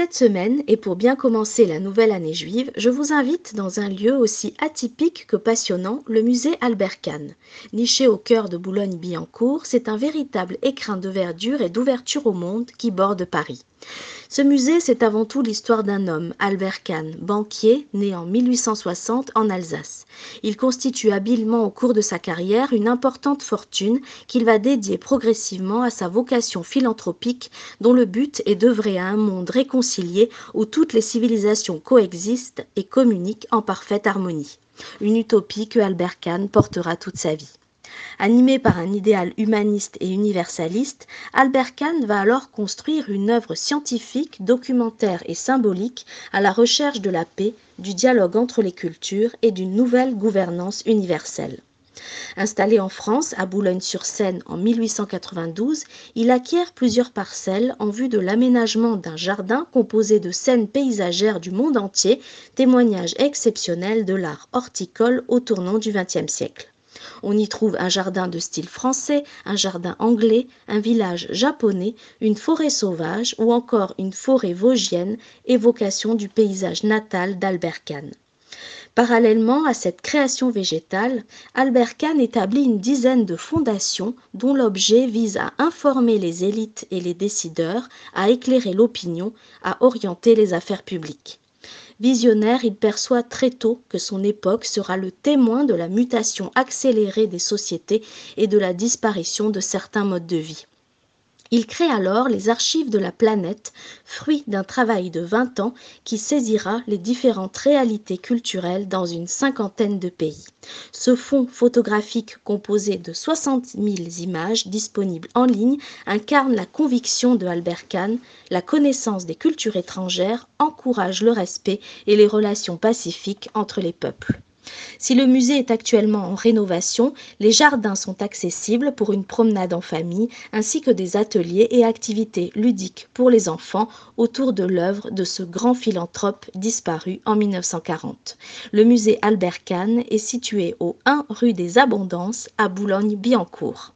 Cette semaine, et pour bien commencer la nouvelle année juive, je vous invite dans un lieu aussi atypique que passionnant, le musée Albert Kahn. Niché au cœur de Boulogne-Billancourt, c'est un véritable écrin de verdure et d'ouverture au monde qui borde Paris. Ce musée, c'est avant tout l'histoire d'un homme, Albert Kahn, banquier, né en 1860 en Alsace. Il constitue habilement au cours de sa carrière une importante fortune qu'il va dédier progressivement à sa vocation philanthropique dont le but est d'œuvrer à un monde réconcilié où toutes les civilisations coexistent et communiquent en parfaite harmonie. Une utopie que Albert Kahn portera toute sa vie. Animé par un idéal humaniste et universaliste, Albert Kahn va alors construire une œuvre scientifique, documentaire et symbolique à la recherche de la paix, du dialogue entre les cultures et d'une nouvelle gouvernance universelle. Installé en France, à Boulogne-sur-Seine en 1892, il acquiert plusieurs parcelles en vue de l'aménagement d'un jardin composé de scènes paysagères du monde entier, témoignage exceptionnel de l'art horticole au tournant du XXe siècle. On y trouve un jardin de style français, un jardin anglais, un village japonais, une forêt sauvage ou encore une forêt vosgienne, évocation du paysage natal d'Albert Kahn. Parallèlement à cette création végétale, Albert Kahn établit une dizaine de fondations dont l'objet vise à informer les élites et les décideurs, à éclairer l'opinion, à orienter les affaires publiques. Visionnaire, il perçoit très tôt que son époque sera le témoin de la mutation accélérée des sociétés et de la disparition de certains modes de vie. Il crée alors les archives de la planète, fruit d'un travail de 20 ans qui saisira les différentes réalités culturelles dans une cinquantaine de pays. Ce fonds photographique composé de 60 000 images disponibles en ligne incarne la conviction de Albert Kahn, la connaissance des cultures étrangères encourage le respect et les relations pacifiques entre les peuples. Si le musée est actuellement en rénovation, les jardins sont accessibles pour une promenade en famille ainsi que des ateliers et activités ludiques pour les enfants autour de l'œuvre de ce grand philanthrope disparu en 1940. Le musée Albert Kahn est situé au 1 rue des Abondances à Boulogne-Billancourt.